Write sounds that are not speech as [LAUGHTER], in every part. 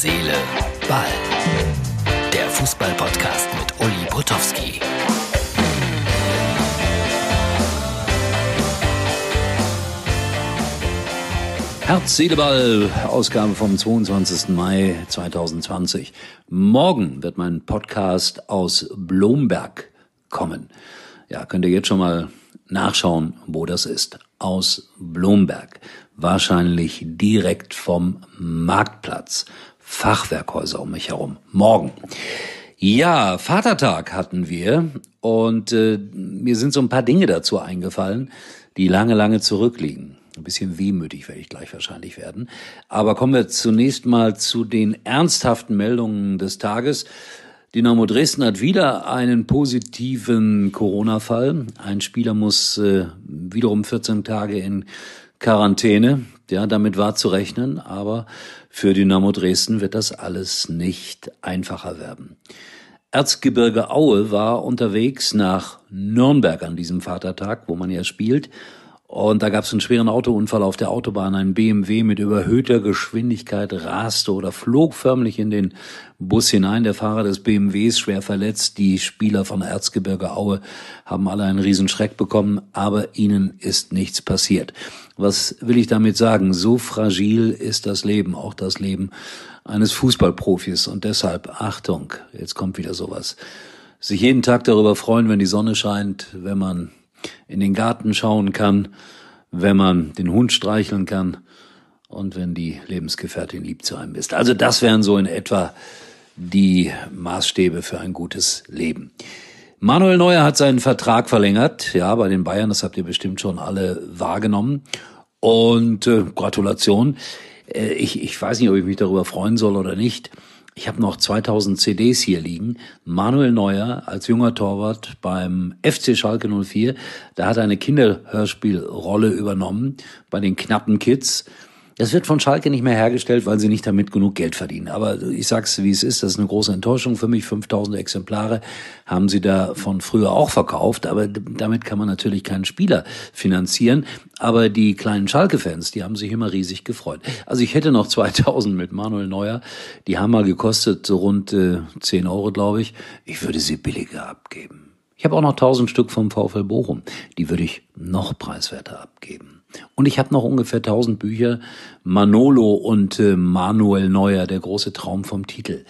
Seele, Ball. Der Fußball-Podcast mit Uli Potowski. Herz, Seele, Ball, Ausgabe vom 22. Mai 2020. Morgen wird mein Podcast aus Blomberg kommen. Ja, könnt ihr jetzt schon mal nachschauen, wo das ist. Aus Blomberg. Wahrscheinlich direkt vom Marktplatz. Fachwerkhäuser um mich herum. Morgen. Ja, Vatertag hatten wir und äh, mir sind so ein paar Dinge dazu eingefallen, die lange, lange zurückliegen. Ein bisschen wehmütig werde ich gleich wahrscheinlich werden. Aber kommen wir zunächst mal zu den ernsthaften Meldungen des Tages. Dynamo Dresden hat wieder einen positiven Corona-Fall. Ein Spieler muss äh, wiederum 14 Tage in Quarantäne. Ja, damit war zu rechnen, aber für Dynamo Dresden wird das alles nicht einfacher werden. Erzgebirge Aue war unterwegs nach Nürnberg an diesem Vatertag, wo man ja spielt, und da gab es einen schweren Autounfall auf der Autobahn. Ein BMW mit überhöhter Geschwindigkeit raste oder flog förmlich in den Bus hinein. Der Fahrer des BMWs schwer verletzt. Die Spieler von Erzgebirge Aue haben alle einen Riesenschreck bekommen, aber ihnen ist nichts passiert. Was will ich damit sagen? So fragil ist das Leben, auch das Leben eines Fußballprofis. Und deshalb, Achtung, jetzt kommt wieder sowas. Sich jeden Tag darüber freuen, wenn die Sonne scheint, wenn man in den Garten schauen kann, wenn man den Hund streicheln kann und wenn die Lebensgefährtin lieb zu einem ist. Also das wären so in etwa die Maßstäbe für ein gutes Leben. Manuel Neuer hat seinen Vertrag verlängert, ja, bei den Bayern, das habt ihr bestimmt schon alle wahrgenommen. Und äh, Gratulation. Äh, ich, ich weiß nicht, ob ich mich darüber freuen soll oder nicht. Ich habe noch 2000 CDs hier liegen. Manuel Neuer als junger Torwart beim FC Schalke 04. Da hat er eine Kinderhörspielrolle übernommen bei den knappen Kids. Das wird von Schalke nicht mehr hergestellt, weil sie nicht damit genug Geld verdienen. Aber ich sag's, wie es ist, das ist eine große Enttäuschung für mich. 5000 Exemplare haben sie da von früher auch verkauft, aber damit kann man natürlich keinen Spieler finanzieren. Aber die kleinen Schalke-Fans, die haben sich immer riesig gefreut. Also ich hätte noch [LAUGHS] 2000 mit Manuel Neuer. Die haben mal gekostet so rund äh, 10 Euro, glaube ich. Ich würde sie billiger abgeben. Ich habe auch noch 1000 Stück vom VfL Bochum. Die würde ich noch preiswerter abgeben. Und ich habe noch ungefähr 1000 Bücher. Manolo und äh, Manuel Neuer, der große Traum vom Titel.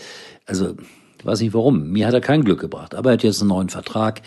Also, ich weiß nicht warum. Mir hat er kein Glück gebracht. Aber er hat jetzt einen neuen Vertrag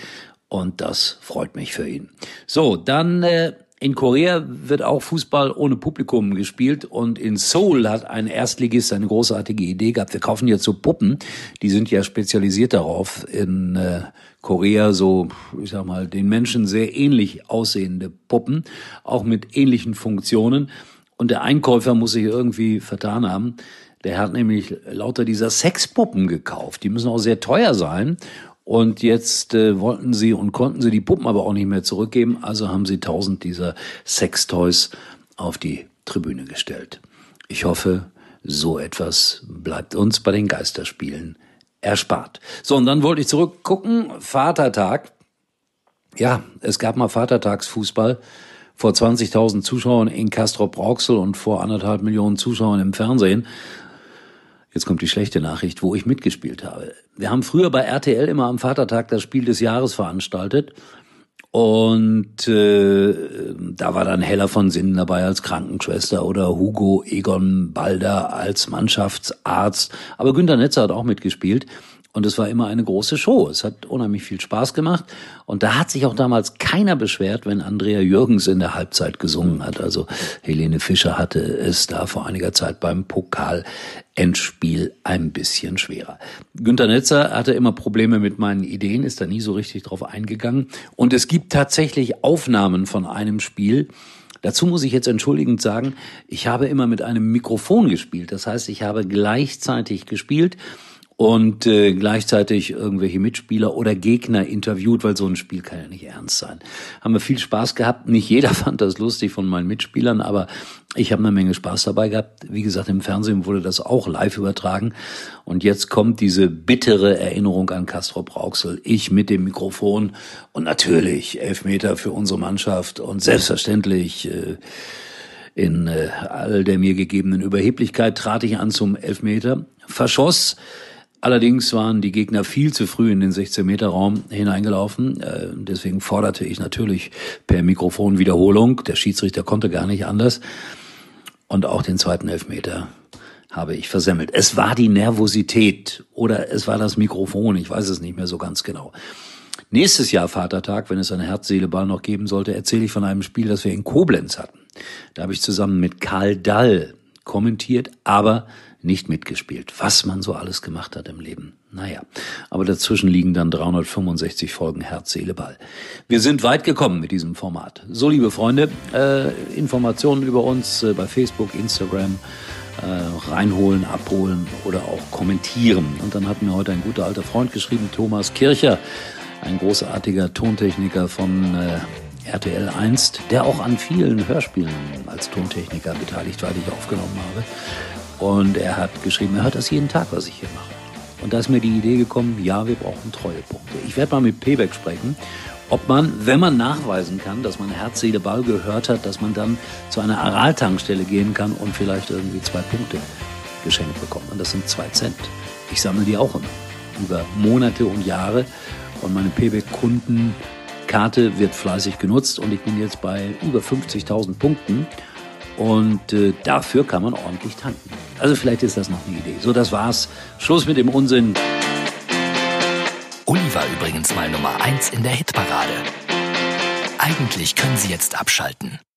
und das freut mich für ihn. So, dann äh, in Korea wird auch Fußball ohne Publikum gespielt und in Seoul hat ein Erstligist eine großartige Idee gehabt. Wir kaufen jetzt so Puppen, die sind ja spezialisiert darauf, in äh, Korea so, ich sag mal, den Menschen sehr ähnlich aussehende Puppen, auch mit ähnlichen Funktionen. Und der Einkäufer muss sich irgendwie vertan haben. Der hat nämlich lauter dieser Sexpuppen gekauft. Die müssen auch sehr teuer sein. Und jetzt äh, wollten sie und konnten sie die Puppen aber auch nicht mehr zurückgeben. Also haben sie tausend dieser Sextoys auf die Tribüne gestellt. Ich hoffe, so etwas bleibt uns bei den Geisterspielen erspart. So, und dann wollte ich zurückgucken. Vatertag. Ja, es gab mal Vatertagsfußball vor 20.000 Zuschauern in Castrop-Rauxel und vor anderthalb Millionen Zuschauern im Fernsehen. Jetzt kommt die schlechte Nachricht, wo ich mitgespielt habe. Wir haben früher bei RTL immer am Vatertag das Spiel des Jahres veranstaltet. Und äh, da war dann Heller von Sinnen dabei als Krankenschwester oder Hugo Egon Balder als Mannschaftsarzt. Aber Günter Netzer hat auch mitgespielt. Und es war immer eine große Show. Es hat unheimlich viel Spaß gemacht. Und da hat sich auch damals keiner beschwert, wenn Andrea Jürgens in der Halbzeit gesungen hat. Also Helene Fischer hatte es da vor einiger Zeit beim Pokal-Endspiel ein bisschen schwerer. Günter Netzer hatte immer Probleme mit meinen Ideen, ist da nie so richtig drauf eingegangen. Und es gibt tatsächlich Aufnahmen von einem Spiel, Dazu muss ich jetzt entschuldigend sagen, ich habe immer mit einem Mikrofon gespielt. Das heißt, ich habe gleichzeitig gespielt und äh, gleichzeitig irgendwelche Mitspieler oder Gegner interviewt, weil so ein Spiel kann ja nicht ernst sein. Haben wir viel Spaß gehabt. Nicht jeder [LAUGHS] fand das lustig von meinen Mitspielern, aber ich habe eine Menge Spaß dabei gehabt. Wie gesagt, im Fernsehen wurde das auch live übertragen. Und jetzt kommt diese bittere Erinnerung an Castro Brauxel. Ich mit dem Mikrofon und natürlich Elfmeter für unsere Mannschaft und selbstverständlich äh, In äh, all der mir gegebenen Überheblichkeit trat ich an zum Elfmeter, verschoss. Allerdings waren die Gegner viel zu früh in den 16-Meter-Raum hineingelaufen. Äh, deswegen forderte ich natürlich per Mikrofon Wiederholung. Der Schiedsrichter konnte gar nicht anders. Und auch den zweiten Elfmeter habe ich versemmelt. Es war die Nervosität oder es war das Mikrofon, ich weiß es nicht mehr so ganz genau. Nächstes Jahr Vatertag, wenn es eine Herz-Seele-Ball noch geben sollte, erzähle ich von einem Spiel, das wir in Koblenz hatten. Da habe ich zusammen mit Karl Dall kommentiert, aber nicht mitgespielt. Was man so alles gemacht hat im Leben. Naja, aber dazwischen liegen dann 365 Folgen Herz, Seele, Ball. Wir sind weit gekommen mit diesem Format. So, liebe Freunde, äh, Informationen über uns äh, bei Facebook, Instagram, äh, reinholen, abholen oder auch kommentieren. Und dann hat mir heute ein guter alter Freund geschrieben, Thomas Kircher, ein großartiger Tontechniker von äh, RTL 1, der auch an vielen Hörspielen als Tontechniker beteiligt war, die ich aufgenommen habe. Und er hat geschrieben, er hört das jeden Tag, was ich hier mache. Und da ist mir die Idee gekommen, ja, wir brauchen Treuepunkte. Ich werde mal mit Payback sprechen, ob man, wenn man nachweisen kann, dass man Herz, Seele, Ball gehört hat, dass man dann zu einer Araltankstelle gehen kann und vielleicht irgendwie zwei Punkte geschenkt bekommt. Und das sind zwei Cent. Ich sammle die auch immer. Über Monate und Jahre. Und meine Payback-Kundenkarte wird fleißig genutzt und ich bin jetzt bei über 50.000 Punkten. Und äh, dafür kann man ordentlich tanken. Also vielleicht ist das noch eine Idee. So, das war's. Schluss mit dem Unsinn. Uli war übrigens mal Nummer eins in der Hitparade. Eigentlich können Sie jetzt abschalten.